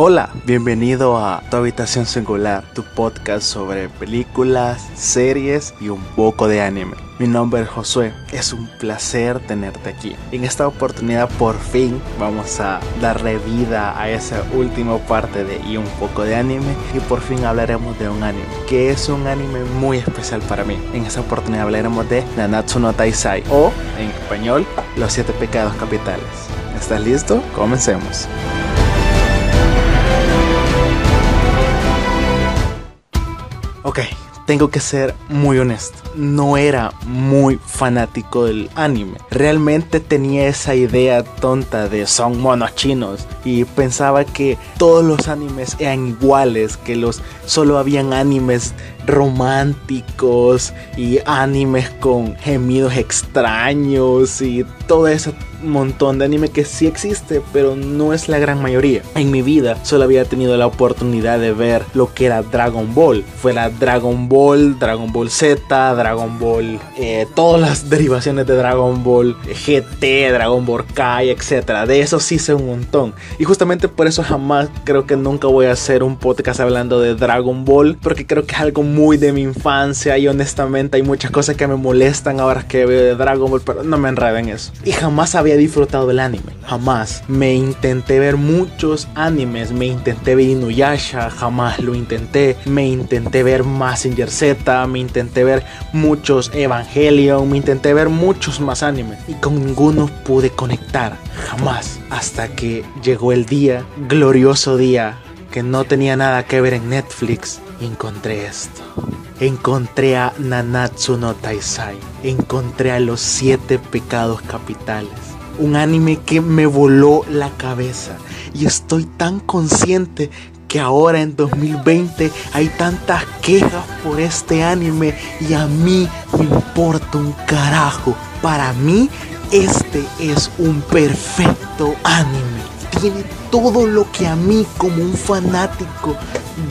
Hola, bienvenido a Tu Habitación Singular, tu podcast sobre películas, series y un poco de anime. Mi nombre es Josué, es un placer tenerte aquí. En esta oportunidad por fin vamos a darle vida a esa última parte de y un poco de anime y por fin hablaremos de un anime que es un anime muy especial para mí. En esta oportunidad hablaremos de Nanatsu no Taisai o en español Los siete pecados capitales. ¿Estás listo? Comencemos. Tengo que ser muy honesto. No era muy fanático del anime. Realmente tenía esa idea tonta de son monos chinos y pensaba que todos los animes eran iguales, que los solo habían animes románticos y animes con gemidos extraños y todo ese montón de anime que sí existe, pero no es la gran mayoría. En mi vida solo había tenido la oportunidad de ver lo que era Dragon Ball. Fuera Dragon Ball, Dragon Ball Z, Dragon Ball, eh, todas las derivaciones de Dragon Ball GT, Dragon Ball Kai, etc. De eso sí sé un montón. Y justamente por eso jamás creo que nunca voy a hacer un podcast hablando de Dragon Ball, porque creo que es algo muy de mi infancia y honestamente hay muchas cosas que me molestan ahora que veo de Dragon Ball, pero no me enreden eso. Y jamás había disfrutado del anime, jamás. Me intenté ver muchos animes, me intenté ver Inuyasha, jamás lo intenté. Me intenté ver Massinger Z, me intenté ver muchos Evangelion, me intenté ver muchos más animes y con ninguno pude conectar, jamás. Hasta que llegó el día, glorioso día, que no tenía nada que ver en Netflix encontré esto. Encontré a Nanatsu no Taisai. Encontré a los siete pecados capitales. Un anime que me voló la cabeza. Y estoy tan consciente que ahora en 2020 hay tantas quejas por este anime y a mí me importa un carajo. Para mí este es un perfecto anime. Tiene todo lo que a mí como un fanático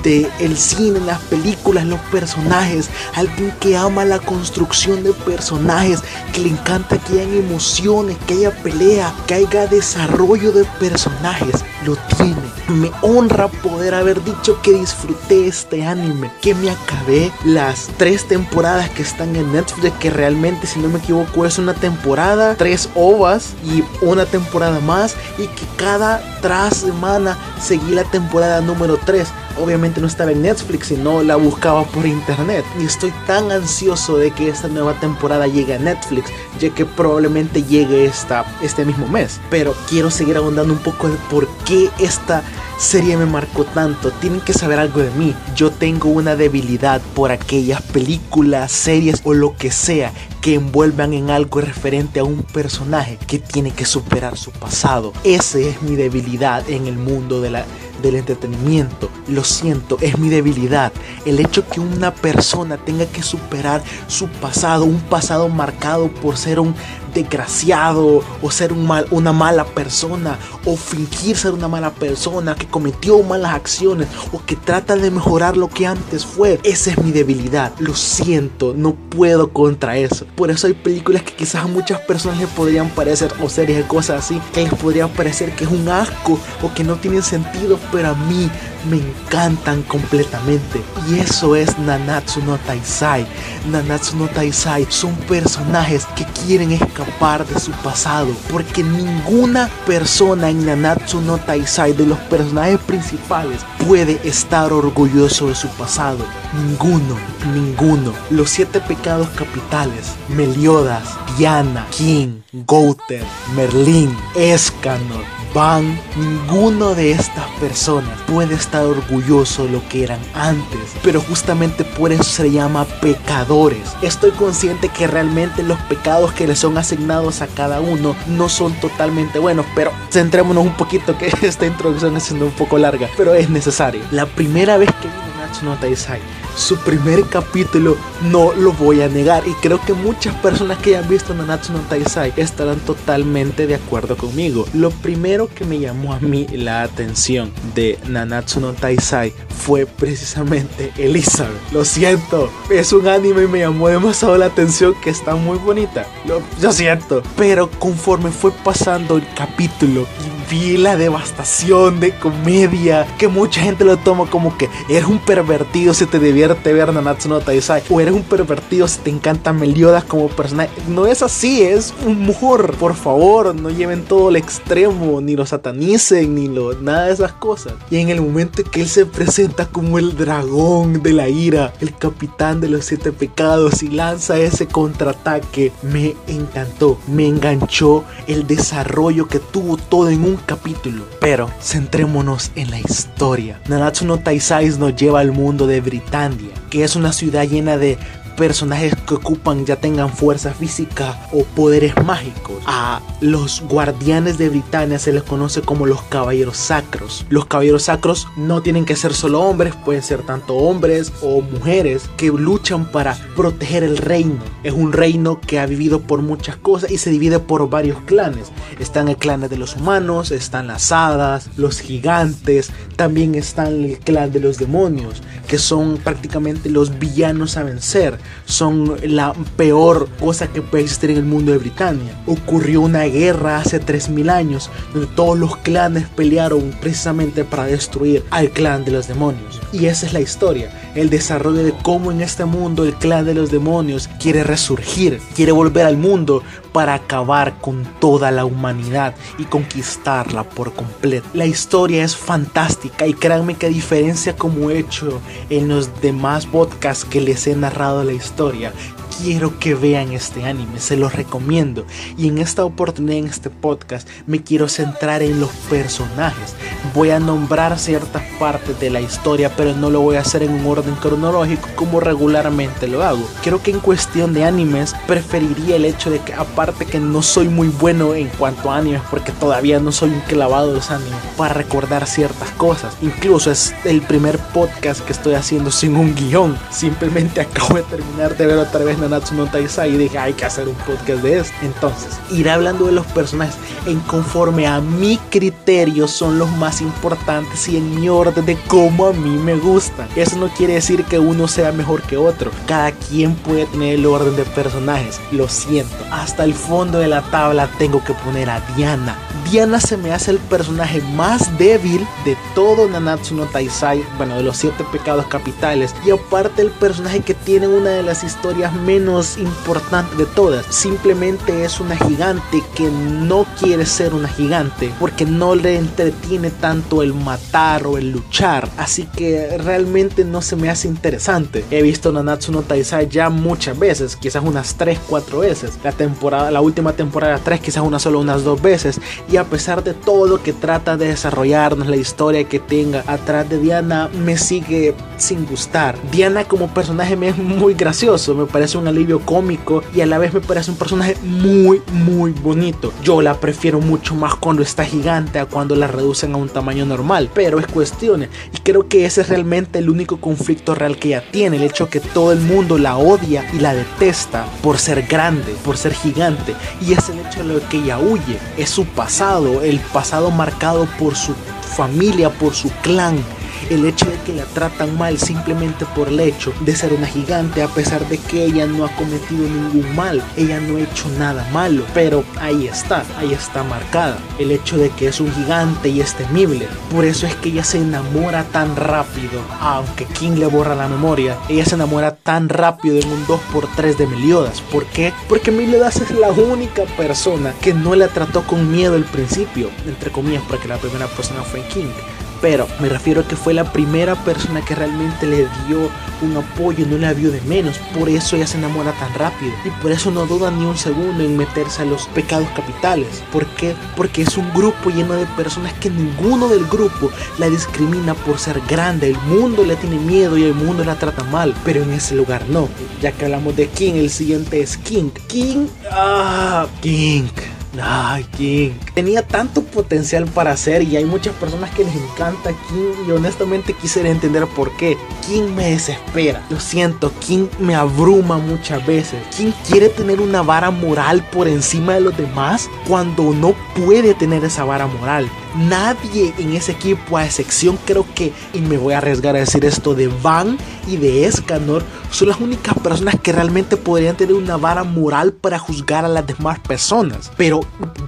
de el cine, las películas, los personajes, alguien que ama la construcción de personajes, que le encanta que haya emociones, que haya pelea, que haya desarrollo de personajes, lo tiene. Me honra poder haber dicho que disfruté este anime, que me acabé las tres temporadas que están en Netflix, que realmente si no me equivoco es una temporada, tres ovas y una temporada más y que cada tras semana seguí la temporada número 3 obviamente no estaba en Netflix, sino la buscaba por internet. Y estoy tan ansioso de que esta nueva temporada llegue a Netflix, ya que probablemente llegue esta, este mismo mes. Pero quiero seguir ahondando un poco de por qué esta serie me marcó tanto. Tienen que saber algo de mí. Yo tengo una debilidad por aquellas películas, series o lo que sea que envuelvan en algo referente a un personaje que tiene que superar su pasado. Esa es mi debilidad en el mundo de la del entretenimiento. Lo siento, es mi debilidad. El hecho que una persona tenga que superar su pasado, un pasado marcado por ser un desgraciado o ser un mal, una mala persona o fingir ser una mala persona que cometió malas acciones o que trata de mejorar lo que antes fue. Esa es mi debilidad. Lo siento, no puedo contra eso. Por eso hay películas que quizás a muchas personas les podrían parecer o series cosas así que les podría parecer que es un asco o que no tienen sentido, pero a mí me encantan completamente. Y eso es Nanatsu no Taisai. Nanatsu no Taisai son personajes que quieren escapar de su pasado. Porque ninguna persona en Nanatsu no Taisai de los personajes principales puede estar orgulloso de su pasado. Ninguno, ninguno. Los siete pecados capitales. Meliodas, Diana, King, Gouter, Merlin, Escanor, Van, ninguno de estas personas puede estar orgulloso de lo que eran antes, pero justamente por eso se llama pecadores. Estoy consciente que realmente los pecados que le son asignados a cada uno no son totalmente buenos, pero centrémonos un poquito que esta introducción es siendo un poco larga, pero es necesario. La primera vez que vi Natsu no Taisai su primer capítulo, no lo voy a negar. Y creo que muchas personas que hayan visto Nanatsu no Taisai estarán totalmente de acuerdo conmigo. Lo primero que me llamó a mí la atención de Nanatsu no Taisai fue precisamente Elizabeth. Lo siento, es un anime y me llamó demasiado la atención que está muy bonita. Lo, lo siento. Pero conforme fue pasando el capítulo vi devastación de comedia, que mucha gente lo toma como que eres un pervertido si te divierte ver Nanatsu no Taisai, o eres un pervertido si te encanta Meliodas como personaje. No es así, es humor. Por favor, no lleven todo al extremo, ni lo satanicen, ni lo, nada de esas cosas. Y en el momento que él se presenta como el dragón de la ira, el capitán de los siete pecados y lanza ese contraataque, me encantó, me enganchó el desarrollo que tuvo todo en un capítulo. Pero centrémonos en la historia. Nanatsu no Taisai nos lleva al mundo de Britannia, que es una ciudad llena de personajes que ocupan ya tengan fuerza física o poderes mágicos. A los guardianes de Britania se les conoce como los caballeros sacros. Los caballeros sacros no tienen que ser solo hombres, pueden ser tanto hombres o mujeres que luchan para proteger el reino. Es un reino que ha vivido por muchas cosas y se divide por varios clanes. Están el clan de los humanos, están las hadas, los gigantes, también están el clan de los demonios, que son prácticamente los villanos a vencer son la peor cosa que puede existir en el mundo de Britania. Ocurrió una guerra hace 3000 años donde todos los clanes pelearon precisamente para destruir al clan de los demonios. Y esa es la historia, el desarrollo de cómo en este mundo el clan de los demonios quiere resurgir, quiere volver al mundo para acabar con toda la humanidad y conquistarla por completo. La historia es fantástica y créanme que diferencia como he hecho en los demás podcasts que les he narrado la historia, quiero que vean este anime, se los recomiendo. Y en esta oportunidad, en este podcast, me quiero centrar en los personajes. Voy a nombrar ciertas partes de la historia, pero no lo voy a hacer en un orden cronológico como regularmente lo hago. Creo que en cuestión de animes, preferiría el hecho de que, aparte que no soy muy bueno en cuanto a animes, porque todavía no soy un clavado de los animes, para recordar ciertas cosas. Incluso es el primer podcast que estoy haciendo sin un guion. Simplemente acabo de terminar de ver otra vez Nanatsu no Taisai y dije hay que hacer un podcast de esto. Entonces, iré hablando de los personajes en conforme a mi criterio son los más importantes y en mi orden de cómo a mí me gustan. Eso no quiere decir que uno sea mejor que otro. Cada quien puede tener el orden de personajes. Lo siento. Hasta el fondo de la tabla tengo que poner a Diana. Diana se me hace el personaje más débil de todo Nanatsu no Taisai, bueno, de los siete pecados capitales. Y aparte el personaje que tiene una de las historias menos importantes de todas. Simplemente es una gigante que no quiere ser una gigante porque no le entretiene tanto el matar o el luchar. Así que realmente no se me hace interesante. He visto Nanatsu no Taisai ya muchas veces, quizás unas 3, 4 veces. La temporada, la última temporada 3, quizás una solo unas dos veces. Y a pesar de todo que trata de desarrollarnos, la historia que tenga atrás de Diana, me sigue sin gustar. Diana como personaje me es muy gracioso, me parece un alivio cómico y a la vez me parece un personaje muy, muy bonito. Yo la prefiero mucho más cuando está gigante a cuando la reducen a un tamaño normal, pero es cuestión. Y creo que ese es realmente el único conflicto real que ella tiene, el hecho que todo el mundo la odia y la detesta por ser grande, por ser gigante. Y es el hecho de lo que ella huye, es su pasado, el pasado marcado por su familia, por su clan, el hecho de que la tratan mal simplemente por el hecho de ser una gigante, a pesar de que ella no ha cometido ningún mal, ella no ha hecho nada malo, pero ahí está, ahí está marcada, el hecho de que es un gigante y es temible, por eso es que ella se enamora tan rápido, aunque King le borra la memoria, ella se enamora tan rápido en un 2x3 de Meliodas, ¿por qué? Porque Meliodas es la única persona que no la trató con miedo al principio, entre comillas, porque la primera persona fue King pero me refiero a que fue la primera persona que realmente le dio un apoyo, no la vio de menos. Por eso ella se enamora tan rápido. Y por eso no duda ni un segundo en meterse a los pecados capitales. ¿Por qué? Porque es un grupo lleno de personas que ninguno del grupo la discrimina por ser grande. El mundo le tiene miedo y el mundo la trata mal. Pero en ese lugar no. Ya que hablamos de King, el siguiente es King. King. Ah, King. Ay, King. Tenía tanto potencial para hacer y hay muchas personas que les encanta King y honestamente quisiera entender por qué. King me desespera. Lo siento, King me abruma muchas veces. King quiere tener una vara moral por encima de los demás cuando no puede tener esa vara moral nadie en ese equipo, a excepción creo que, y me voy a arriesgar a decir esto, de Van y de Escanor, son las únicas personas que realmente podrían tener una vara moral para juzgar a las demás personas. Pero,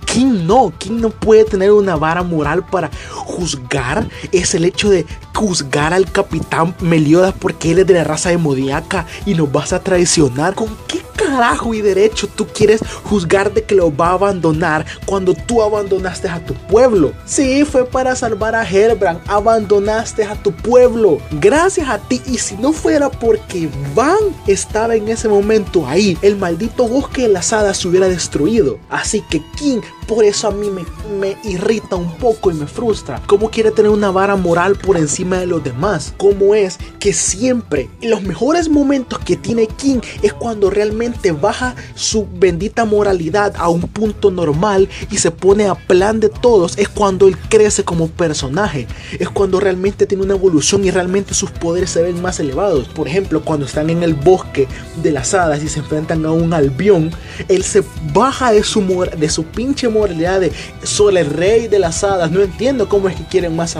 ¿quién no? ¿Quién no puede tener una vara moral para juzgar? Es el hecho de juzgar al capitán Meliodas porque él es de la raza de Modiaca y nos vas a traicionar. ¿Con qué carajo y derecho tú quieres juzgar de que lo va a abandonar cuando tú abandonaste a tu pueblo? Sí, fue para salvar a Herbrand, abandonaste a tu pueblo. Gracias a ti y si no fuera porque Van estaba en ese momento ahí, el maldito bosque de las hadas se hubiera destruido. Así que King por eso a mí me, irrita un poco y me frustra. ¿Cómo quiere tener una vara moral por encima de los demás? ¿Cómo es que siempre los mejores momentos que tiene King es cuando realmente baja su bendita moralidad a un punto normal y se pone a plan de todos? Es cuando él crece como personaje. Es cuando realmente tiene una evolución y realmente sus poderes se ven más elevados. Por ejemplo, cuando están en el bosque de las hadas y se enfrentan a un albión, él se baja de su, de su pinche moralidad realidad de soy el rey de las hadas, no entiendo cómo es que quieren más a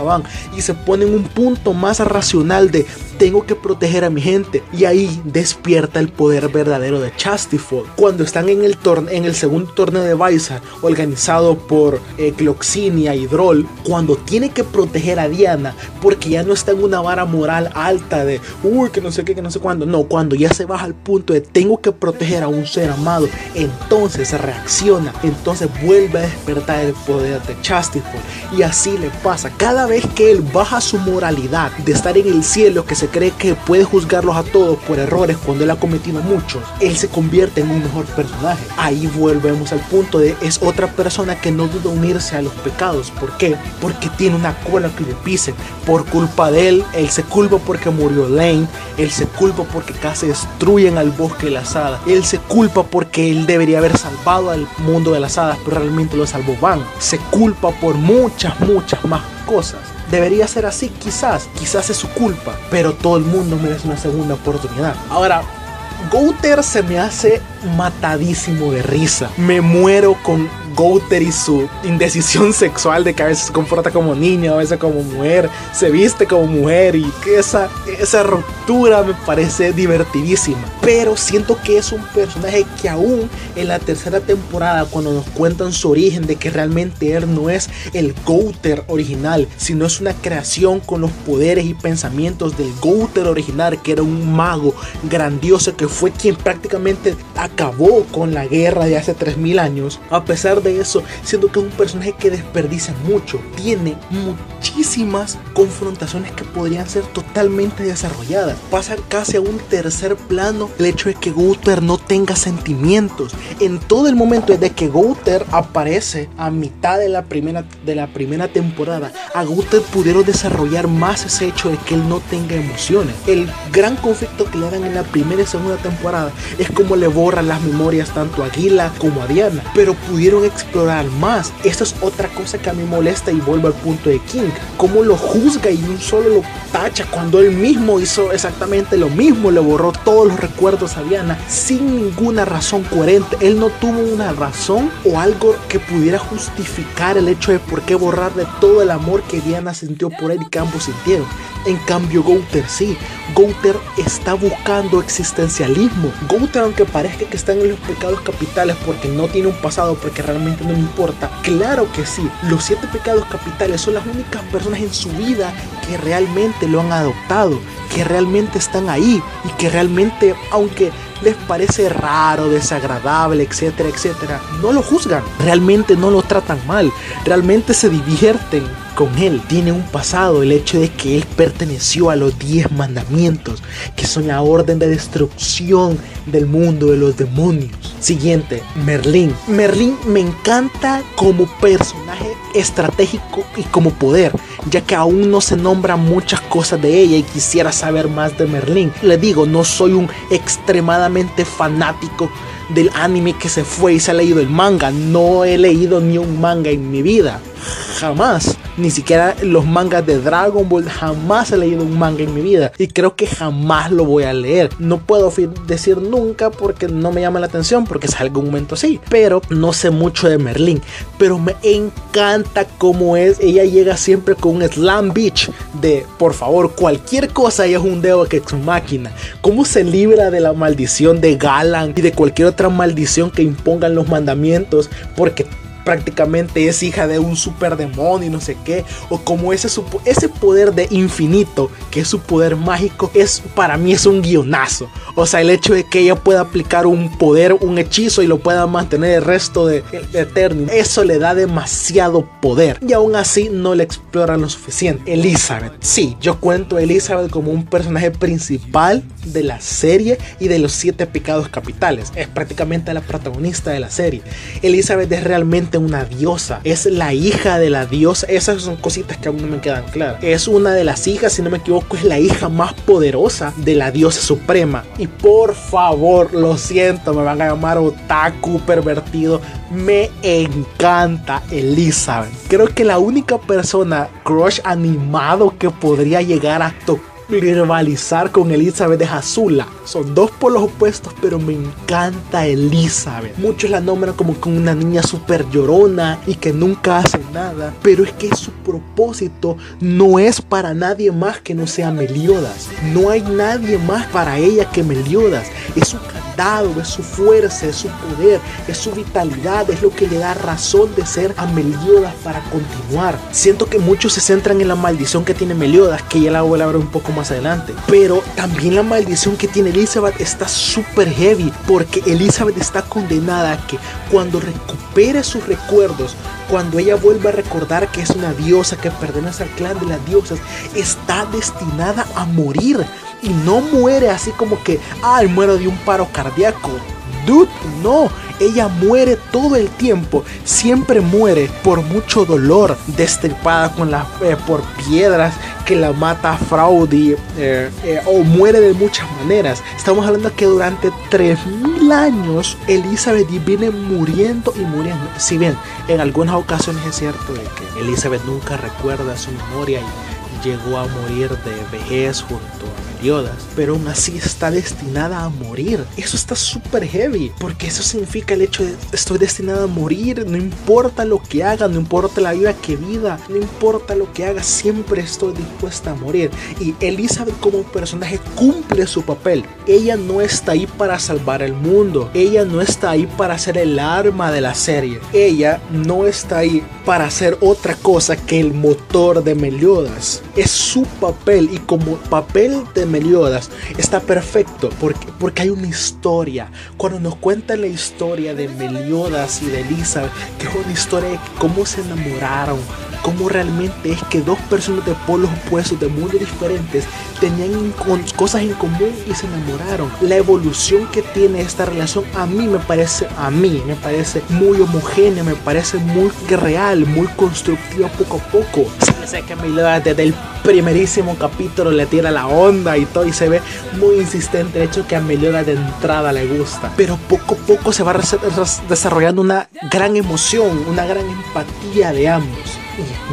y se ponen un punto más racional de tengo que proteger a mi gente y ahí despierta el poder verdadero de Chastifold cuando están en el, en el segundo torneo de Baisa organizado por eh, Cloxinia y Droll cuando tiene que proteger a Diana porque ya no está en una vara moral alta de uy que no sé qué que no sé cuándo no cuando ya se baja al punto de tengo que proteger a un ser amado entonces reacciona entonces vuelve a despertar el poder de Chastifold y así le pasa cada vez que él baja su moralidad de estar en el cielo que se cree que puede juzgarlos a todos por errores cuando él ha cometido muchos, él se convierte en un mejor personaje. Ahí volvemos al punto de es otra persona que no duda unirse a los pecados. ¿Por qué? Porque tiene una cola que le pisen. Por culpa de él, él se culpa porque murió Lane, él se culpa porque casi destruyen al bosque de las hadas, él se culpa porque él debería haber salvado al mundo de las hadas, pero realmente lo salvó Van. Se culpa por muchas, muchas más cosas. Debería ser así, quizás, quizás es su culpa, pero todo el mundo merece una segunda oportunidad. Ahora, Gouter se me hace matadísimo de risa. Me muero con Gouter y su indecisión sexual de que a veces se comporta como niño, a veces como mujer, se viste como mujer y que esa, esa ruptura me parece divertidísima. Pero siento que es un personaje que aún en la tercera temporada, cuando nos cuentan su origen de que realmente él no es el Gouter original, sino es una creación con los poderes y pensamientos del Gouter original, que era un mago grandioso que fue quien prácticamente acabó con la guerra de hace 3000 años, a pesar de eso, siendo que es un personaje que desperdicia mucho, tiene muchísimas confrontaciones que podrían ser totalmente desarrolladas. Pasa casi a un tercer plano el hecho de que Gunther no tenga sentimientos. En todo el momento desde que Gunther aparece a mitad de la primera, de la primera temporada, a Gunther pudieron desarrollar más ese hecho de que él no tenga emociones. El gran conflicto que le dan en la primera y segunda temporada es como le borra las memorias tanto a Gila como a Diana, pero pudieron explorar más. Esta es otra cosa que a mí molesta y vuelvo al punto de King, cómo lo juzga y un solo lo tacha cuando él mismo hizo exactamente lo mismo, le borró todos los recuerdos a Diana sin ninguna razón coherente. Él no tuvo una razón o algo que pudiera justificar el hecho de por qué borrarle todo el amor que Diana sintió por él y que ambos sintieron. En cambio, Gouter sí. Gouter está buscando existencialismo. Gouter, aunque parezca que está en los pecados capitales porque no tiene un pasado, porque realmente no le importa, claro que sí. Los siete pecados capitales son las únicas personas en su vida que realmente lo han adoptado, que realmente están ahí y que realmente, aunque les parece raro, desagradable, etcétera, etcétera, no lo juzgan, realmente no lo tratan mal, realmente se divierten con él. Tiene un pasado, el hecho de que él perteneció a los 10 mandamientos, que son la orden de destrucción del mundo de los demonios. Siguiente, Merlín. Merlín me encanta como personaje estratégico y como poder, ya que aún no se nombran muchas cosas de ella y quisiera saber más de Merlín. Le digo, no soy un extremadamente fanático del anime que se fue y se ha leído el manga. No he leído ni un manga en mi vida. Jamás, ni siquiera los mangas de Dragon Ball, jamás he leído un manga en mi vida y creo que jamás lo voy a leer. No puedo decir nunca porque no me llama la atención, porque es algún momento sí, pero no sé mucho de Merlin, pero me encanta cómo es, ella llega siempre con un slam beach de, por favor, cualquier cosa ella es un dedo que es su máquina. ¿Cómo se libra de la maldición de Galan y de cualquier otra maldición que impongan los mandamientos? Porque prácticamente es hija de un super demonio y no sé qué, o como ese, ese poder de infinito, que es su poder mágico, es para mí es un guionazo. O sea, el hecho de que ella pueda aplicar un poder, un hechizo y lo pueda mantener el resto de, de eso le da demasiado poder. Y aún así no le explora lo suficiente. Elizabeth, sí, yo cuento a Elizabeth como un personaje principal de la serie y de los siete pecados capitales. Es prácticamente la protagonista de la serie. Elizabeth es realmente una diosa. Es la hija de la diosa. Esas son cositas que aún no me quedan claras. Es una de las hijas, si no me equivoco, es la hija más poderosa de la diosa suprema. Y por favor, lo siento, me van a llamar otaku pervertido. Me encanta Elizabeth. Creo que la única persona crush animado que podría llegar a tocar rivalizar con Elizabeth de Azula. Son dos polos opuestos, pero me encanta Elizabeth. Muchos la nombran como con una niña súper llorona y que nunca hace nada. Pero es que su propósito no es para nadie más que no sea Meliodas. No hay nadie más para ella que Meliodas. Es su es su fuerza, es su poder, es su vitalidad, es lo que le da razón de ser a Meliodas para continuar. Siento que muchos se centran en la maldición que tiene Meliodas, que ya la voy a hablar un poco más adelante. Pero también la maldición que tiene Elizabeth está súper heavy, porque Elizabeth está condenada a que cuando recupere sus recuerdos, cuando ella vuelva a recordar que es una diosa que pertenece al clan de las diosas, está destinada a morir. Y no muere así como que, ay, muero de un paro cardíaco. Dude, no, ella muere todo el tiempo, siempre muere por mucho dolor, destripada con la, eh, por piedras la mata Fraudy eh, eh, o muere de muchas maneras. Estamos hablando que durante 3000 años Elizabeth viene muriendo y muriendo. Si bien en algunas ocasiones es cierto de que Elizabeth nunca recuerda su memoria y llegó a morir de vejez junto a pero aún así está destinada a morir. Eso está súper heavy, porque eso significa el hecho de estoy destinada a morir, no importa lo que haga, no importa la vida que vida, no importa lo que haga, siempre estoy dispuesta a morir. Y Elizabeth como personaje cumple su papel. Ella no está ahí para salvar el mundo, ella no está ahí para ser el arma de la serie, ella no está ahí para hacer otra cosa que el motor de Meliodas. Es su papel y como papel de Meliodas está perfecto porque, porque hay una historia. Cuando nos cuentan la historia de Meliodas y de Elizabeth, que es una historia de cómo se enamoraron, cómo realmente es que dos personas de polos opuestos, de mundos diferentes, tenían cosas en común y se enamoraron. La evolución que tiene esta relación a mí me parece, a mí me parece muy homogénea, me parece muy real, muy constructiva poco a poco. Sé que Meliodas desde el primerísimo capítulo le tira la onda y todo y se ve muy insistente el hecho que a Meliodas de entrada le gusta. Pero poco a poco se va desarrollando una gran emoción, una gran empatía de ambos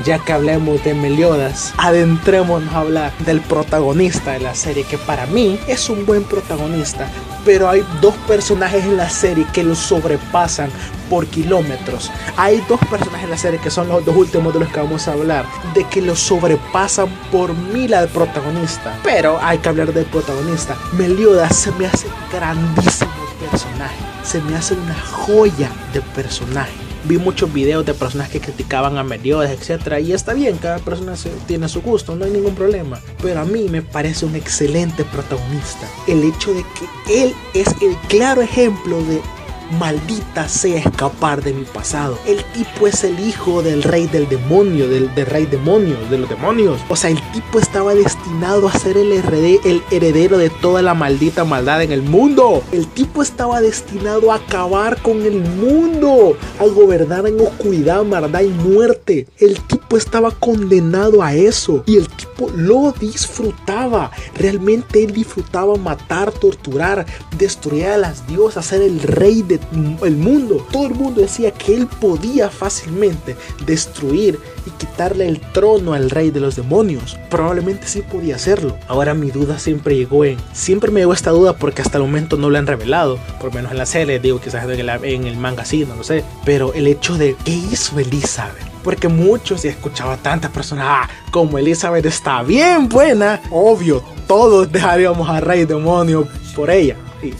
ya que hablemos de Meliodas, adentrémonos a hablar del protagonista de la serie, que para mí es un buen protagonista, pero hay dos personajes en la serie que lo sobrepasan por kilómetros. Hay dos personajes en la serie que son los dos últimos de los que vamos a hablar, de que lo sobrepasan por mil al protagonista. Pero hay que hablar del protagonista. Meliodas se me hace grandísimo personaje, se me hace una joya de personaje vi muchos videos de personas que criticaban a Meliodas, etcétera, y está bien, cada persona tiene su gusto, no hay ningún problema. Pero a mí me parece un excelente protagonista. El hecho de que él es el claro ejemplo de maldita sea escapar de mi pasado. El tipo es el hijo del rey del demonio, del, rey demonio, de los demonios. O sea, el tipo estaba destinado a ser el, el heredero de toda la maldita maldad en el mundo. El tipo estaba destinado a acabar con el mundo, a gobernar en oscuridad, maldad y muerte. El tipo estaba condenado a eso y el tipo lo disfrutaba. Realmente él disfrutaba matar, torturar, destruir a las diosas, ser el rey de que el mundo, todo el mundo decía que él podía fácilmente destruir y quitarle el trono al rey de los demonios. Probablemente sí podía hacerlo. Ahora mi duda siempre llegó en, siempre me llegó esta duda porque hasta el momento no lo han revelado, por menos en la serie, digo quizás en en el manga sí, no lo sé, pero el hecho de qué hizo Elizabeth porque muchos, y escuchaba a tantas personas, ah, como Elizabeth está bien buena, obvio, todos dejaríamos a Rey Demonio por ella. Sí,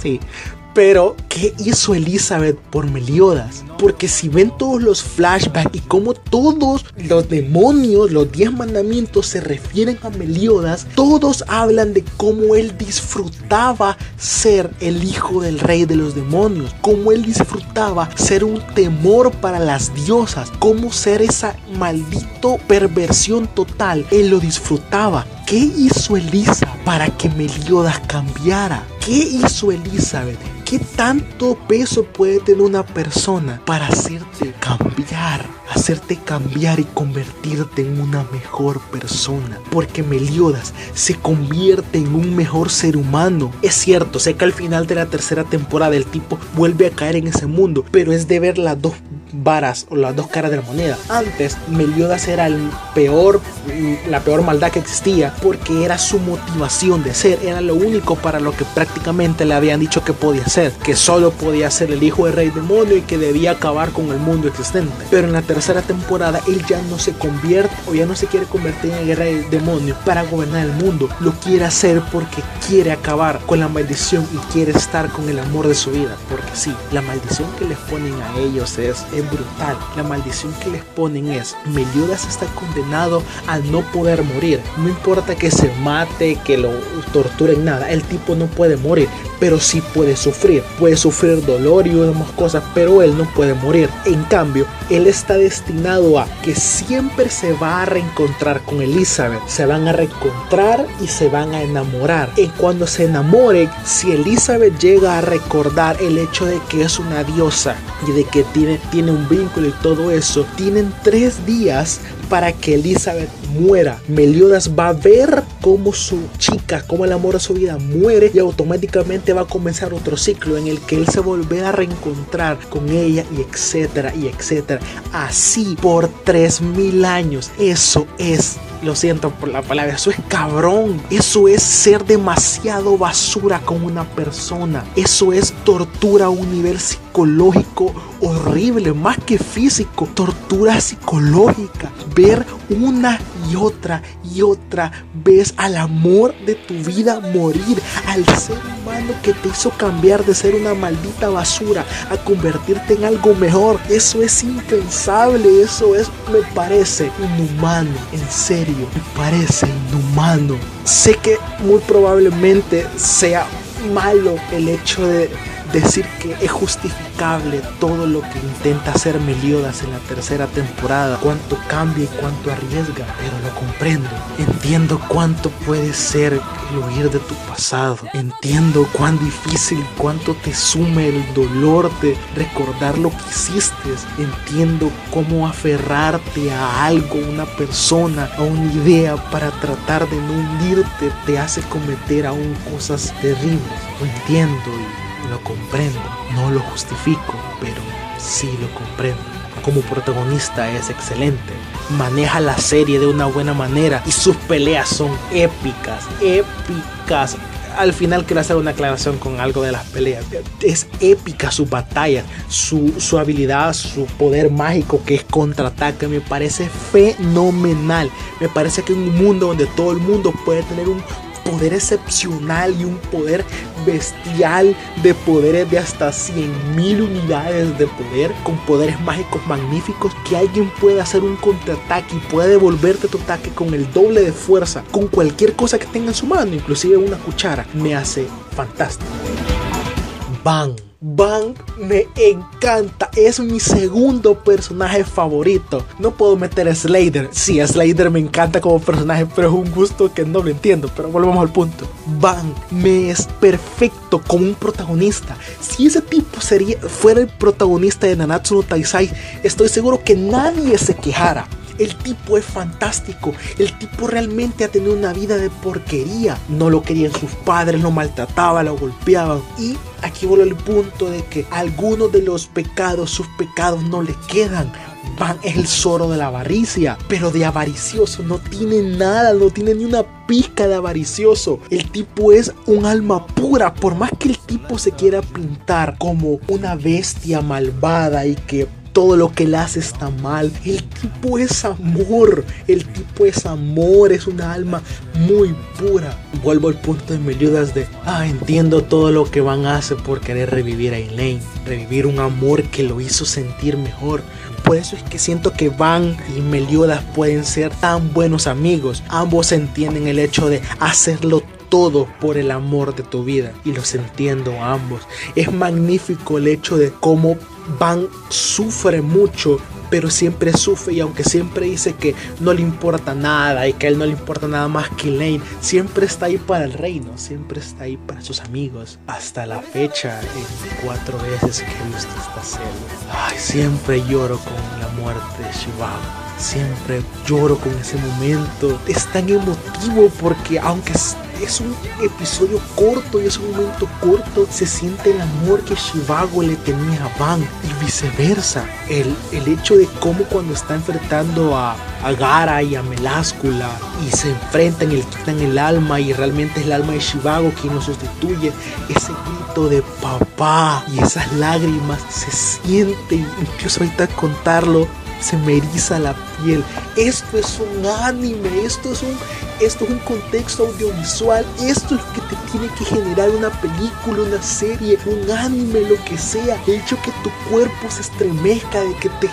sí. Pero, ¿qué hizo Elizabeth por Meliodas? Porque si ven todos los flashbacks y cómo todos los demonios, los 10 mandamientos se refieren a Meliodas, todos hablan de cómo él disfrutaba ser el hijo del rey de los demonios, cómo él disfrutaba ser un temor para las diosas, cómo ser esa maldito perversión total, él lo disfrutaba. ¿Qué hizo Elisa para que Meliodas cambiara? ¿Qué hizo Elizabeth? ¿Qué tanto peso puede tener una persona para hacerte cambiar? Hacerte cambiar y convertirte en una mejor persona. Porque Meliodas se convierte en un mejor ser humano. Es cierto, sé que al final de la tercera temporada el tipo vuelve a caer en ese mundo. Pero es de ver las dos varas o las dos caras de la moneda. Antes Meliodas era el peor, la peor maldad que existía porque era su motivación de ser, era lo único para lo que prácticamente le habían dicho que podía ser, que solo podía ser el hijo del rey demonio y que debía acabar con el mundo existente. Pero en la tercera temporada él ya no se convierte o ya no se quiere convertir en el rey demonio para gobernar el mundo, lo quiere hacer porque quiere acabar con la maldición y quiere estar con el amor de su vida, porque sí, la maldición que les ponen a ellos es brutal. La maldición que les ponen es, Meliodas está condenado al no poder morir. No importa que se mate, que lo torturen, nada. El tipo no puede morir, pero sí puede sufrir. Puede sufrir dolor y demás cosas, pero él no puede morir. En cambio, él está destinado a que siempre se va a reencontrar con Elizabeth. Se van a reencontrar y se van a enamorar. Y cuando se enamoren, si Elizabeth llega a recordar el hecho de que es una diosa y de que tiene, tiene un vínculo y todo eso, tienen tres días para que Elizabeth muera. Meliodas va a ver cómo su chica, cómo el amor de su vida muere y automáticamente va a comenzar otro ciclo en el que él se volverá a reencontrar con ella y etcétera y etcétera. Así por tres mil años. Eso es lo siento por la palabra, eso es cabrón. Eso es ser demasiado basura con una persona. Eso es tortura a horrible, más que físico, tortura psicológica. Ver una y otra y otra vez al amor de tu vida morir, al ser humano que te hizo cambiar de ser una maldita basura a convertirte en algo mejor. Eso es impensable, eso es, me parece inhumano, en serio, me parece inhumano. Sé que muy probablemente sea malo el hecho de decir que es justificable todo lo que intenta hacer Meliodas en la tercera temporada, cuánto cambia y cuánto arriesga, pero lo comprendo. Entiendo cuánto puede ser el huir de tu pasado. Entiendo cuán difícil, cuánto te sume el dolor de recordar lo que hiciste. Entiendo cómo aferrarte a algo, una persona, a una idea para tratar de no hundirte te hace cometer aún cosas terribles. Lo entiendo lo comprendo, no lo justifico, pero sí lo comprendo. Como protagonista es excelente, maneja la serie de una buena manera y sus peleas son épicas, épicas. Al final quiero hacer una aclaración con algo de las peleas. Es épica su batalla, su, su habilidad, su poder mágico que es contraataque. Me parece fenomenal. Me parece que en un mundo donde todo el mundo puede tener un poder excepcional y un poder bestial de poderes de hasta 100.000 unidades de poder con poderes mágicos magníficos que alguien pueda hacer un contraataque y pueda devolverte tu ataque con el doble de fuerza con cualquier cosa que tenga en su mano, inclusive una cuchara, me hace fantástico. Bang. Bang me encanta, es mi segundo personaje favorito. No puedo meter a Slater. Sí, a Slater me encanta como personaje, pero es un gusto que no lo entiendo. Pero volvamos al punto. Bang me es perfecto como un protagonista. Si ese tipo sería, fuera el protagonista de Nanatsu no Taisai, estoy seguro que nadie se quejara El tipo es fantástico. El tipo realmente ha tenido una vida de porquería. No lo querían sus padres, lo maltrataban, lo golpeaban. Y aquí vuelve el punto de que algunos de los pecados, sus pecados no le quedan. Van es el zorro de la avaricia, pero de avaricioso no tiene nada, no tiene ni una pizca de avaricioso. El tipo es un alma pura, por más que el tipo se quiera pintar como una bestia malvada y que todo lo que él hace está mal. El tipo es amor, el tipo es amor, es una alma muy pura. Vuelvo al punto de Meliodas de, ah, entiendo todo lo que Van hace por querer revivir a Elaine, revivir un amor que lo hizo sentir mejor. Por eso es que siento que Van y Meliodas pueden ser tan buenos amigos. Ambos entienden el hecho de hacerlo todo por el amor de tu vida y los entiendo ambos. Es magnífico el hecho de cómo Van sufre mucho pero siempre sufre y aunque siempre dice que no le importa nada y que a él no le importa nada más que Lane, siempre está ahí para el reino, siempre está ahí para sus amigos. Hasta la fecha, en cuatro veces que he visto esta serie, ay, siempre lloro con la muerte de Shivago. Siempre lloro con ese momento. Es tan emotivo porque aunque es un episodio corto y es un momento corto, se siente el amor que Shivago le tenía a Van y viceversa. El, el hecho de cómo cuando está enfrentando a, a Gara y a Meláscula y se enfrentan y le quitan el alma y realmente es el alma de Shivago quien lo sustituye, ese grito de papá y esas lágrimas se sienten, incluso ahorita contarlo se me eriza la piel. Esto es un anime, esto es un, esto es un contexto audiovisual, esto es lo que te tiene que generar una película, una serie, un anime, lo que sea. El hecho que tu cuerpo se estremezca, de que te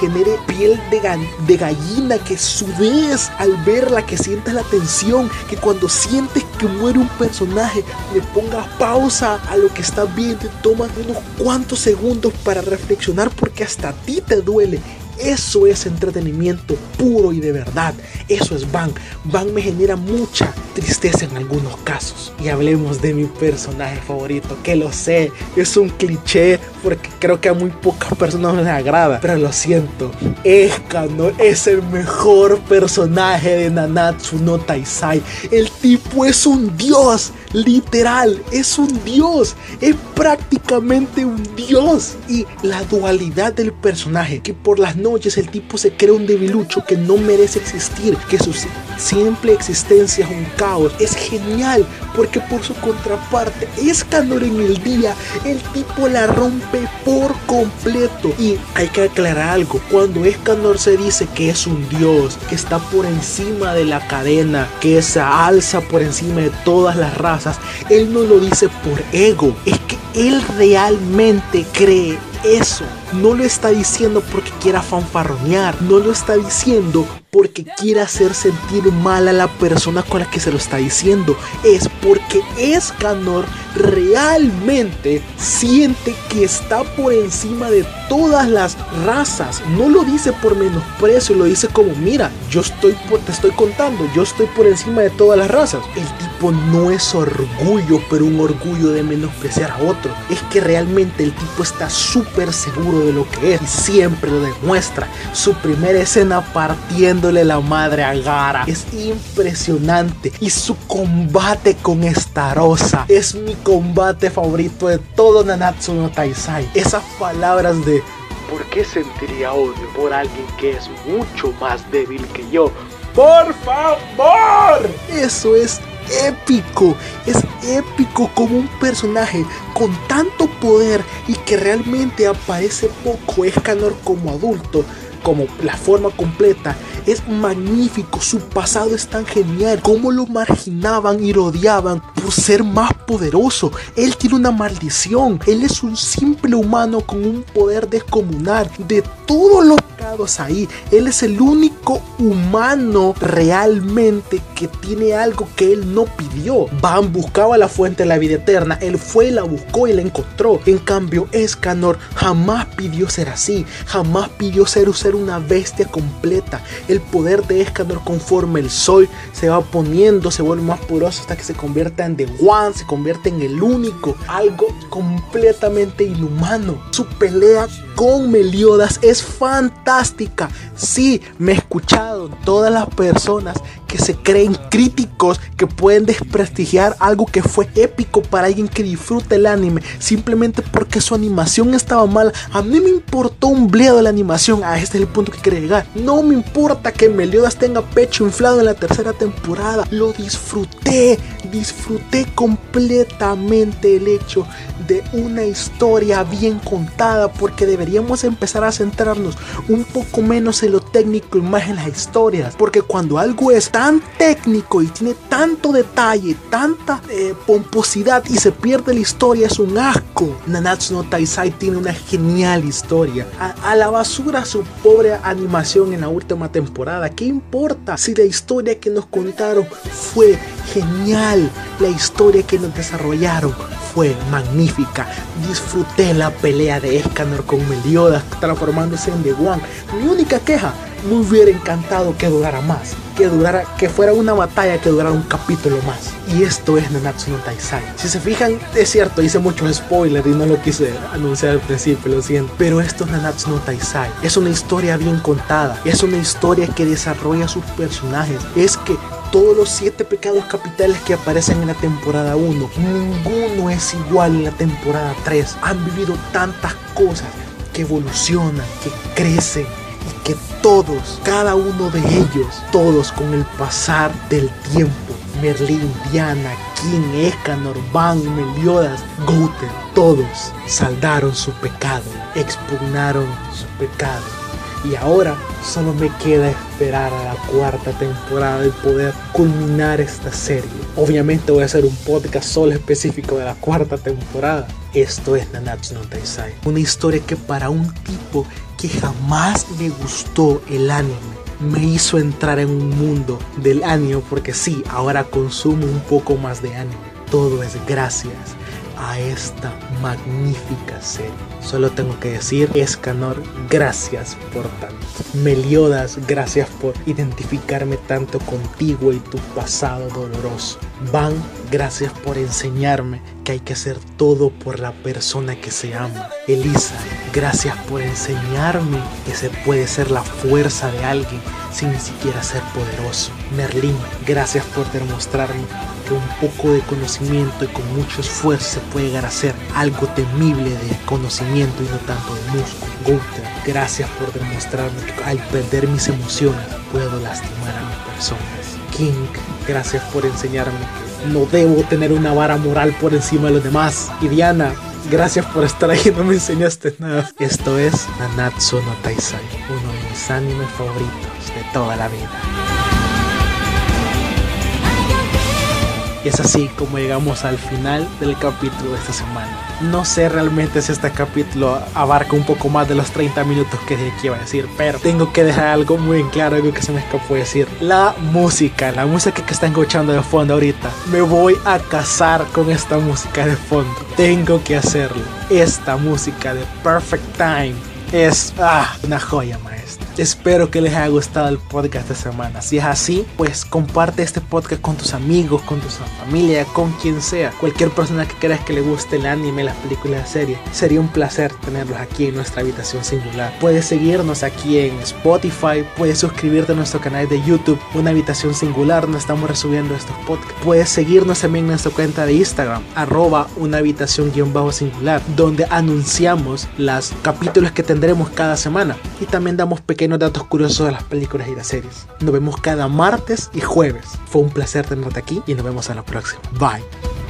genere piel de, de gallina, que sudes al verla, que sientas la tensión, que cuando sientes que muere un personaje, le pongas pausa a lo que estás viendo, tomas unos cuantos segundos para reflexionar porque hasta a ti te duele eso es entretenimiento puro y de verdad. Eso es Van. Van me genera mucha tristeza en algunos casos. Y hablemos de mi personaje favorito, que lo sé, es un cliché porque creo que a muy pocas personas les agrada. Pero lo siento, Escanor es el mejor personaje de Nanatsu no Taisai. El tipo es un dios, literal, es un dios. Es prácticamente un dios. Y la dualidad del personaje, que por las noches el tipo se crea un debilucho que no merece existir, que su simple existencia es un caos. Es genial porque por su contraparte, Escanor en el día, el tipo la rompe por completo. Y hay que aclarar algo, cuando Escanor se dice que es un dios, que está por encima de la cadena, que se alza por encima de todas las razas, él no lo dice por ego, es que él realmente cree eso. No lo está diciendo porque quiera fanfarronear, no lo está diciendo porque quiere hacer sentir mal a la persona con la que se lo está diciendo. Es porque Escanor realmente siente que está por encima de todas las razas. No lo dice por menosprecio, lo dice como, mira, yo estoy te estoy contando, yo estoy por encima de todas las razas. El tipo no es orgullo, pero un orgullo de menospreciar a otro. Es que realmente el tipo está súper seguro de lo que es y siempre lo demuestra. Su primera escena partiéndole la madre a Gara es impresionante y su combate con esta rosa es mi combate favorito de todo Nanatsu no Taisai. Esas palabras de ¿por qué sentiría odio por alguien que es mucho más débil que yo? ¡Por favor! Eso es épico, es épico como un personaje con tanto poder y que realmente aparece poco Escanor como adulto, como la forma completa es magnífico, su pasado es tan genial, cómo lo marginaban y rodeaban por ser más poderoso. Él tiene una maldición, él es un simple humano con un poder descomunal de todos los ahí. Él es el único humano realmente que tiene algo que él no pidió. Van buscaba la fuente de la vida eterna, él fue, la buscó y la encontró. En cambio, Escanor jamás pidió ser así, jamás pidió ser, ser una bestia completa el poder de Escanor conforme el sol se va poniendo, se vuelve más poderoso hasta que se convierta en The One, se convierte en el único, algo completamente inhumano. Su pelea con Meliodas es fantástica. Sí, me he escuchado todas las personas que se creen críticos, que pueden desprestigiar algo que fue épico para alguien que disfruta el anime, simplemente porque su animación estaba mal. A mí me importó un bledo la animación, a este es el punto que quiero llegar. No me importa que Meliodas tenga pecho inflado en la tercera temporada, lo disfruté, disfruté completamente el hecho de una historia bien contada, porque deberíamos empezar a centrarnos un poco menos en lo técnico y más en las historias, porque cuando algo es tan técnico y tiene tanto detalle, tanta eh, pomposidad y se pierde la historia, es un asco. Nanatsu no Taisai tiene una genial historia. A, la basura su pobre animación en la última temporada. ¿Qué importa si la historia que nos contaron fue genial? La historia que nos desarrollaron fue magnífica. Disfruté la pelea de Escanor con Meliodas transformándose en The One. Mi única queja me hubiera encantado que durara más, que durara, que fuera una batalla que durara un capítulo más. Y esto es Nanatsu no Taisai. Si se fijan, es cierto, hice muchos spoilers y no lo quise anunciar al principio, lo siento. Pero esto es Nanatsu no Taisai. Es una historia bien contada, es una historia que desarrolla sus personajes. Es que todos los siete pecados capitales que aparecen en la temporada 1, ninguno es igual en la temporada 3. Han vivido tantas cosas que evolucionan, que crecen, y que todos, cada uno de ellos, todos con el pasar del tiempo, Merlin, Diana, King, Escanor, Van, Meliodas, Goten, todos saldaron su pecado, expugnaron su pecado. Y ahora solo me queda esperar a la cuarta temporada y poder culminar esta serie. Obviamente voy a hacer un podcast solo específico de la cuarta temporada. Esto es Nanatsu no Taisai. Una historia que para un tipo que jamás le gustó el anime me hizo entrar en un mundo del anime porque sí, ahora consumo un poco más de anime. Todo es gracias a esta magnífica serie. Solo tengo que decir, Escanor, gracias por tanto. Meliodas, gracias por identificarme tanto contigo y tu pasado doloroso. Van, gracias por enseñarme que hay que hacer todo por la persona que se ama. Elisa, gracias por enseñarme que se puede ser la fuerza de alguien sin ni siquiera ser poderoso. Merlín, gracias por demostrarme que un poco de conocimiento y con mucho esfuerzo se puede llegar a ser algo temible de conocimiento y no tanto de músculo. Gunther, gracias por demostrarme que al perder mis emociones puedo lastimar a mis personas. King, gracias por enseñarme que no debo tener una vara moral por encima de los demás. Y Diana, gracias por estar ahí, no me enseñaste nada. Esto es Nanatsu no Taisai, uno de mis animes favoritos de toda la vida. Y es así como llegamos al final del capítulo de esta semana. No sé realmente si este capítulo abarca un poco más de los 30 minutos que iba a decir, pero tengo que dejar algo muy en claro, algo que se me escapó decir. La música, la música que están escuchando de fondo ahorita. Me voy a casar con esta música de fondo. Tengo que hacerlo. Esta música de Perfect Time es ah, una joya, man. Espero que les haya gustado el podcast de semana. Si es así, pues comparte este podcast con tus amigos, con tu familia, con quien sea. Cualquier persona que creas que le guste el anime, las películas, la serie. Sería un placer tenerlos aquí en nuestra habitación singular. Puedes seguirnos aquí en Spotify, puedes suscribirte a nuestro canal de YouTube, Una Habitación Singular, donde estamos resubiendo estos podcasts. Puedes seguirnos también en nuestra cuenta de Instagram, arroba una habitación guion bajo singular, donde anunciamos los capítulos que tendremos cada semana. Y también damos pequeños pequeños datos curiosos de las películas y las series. Nos vemos cada martes y jueves. Fue un placer tenerte aquí y nos vemos a la próxima. Bye.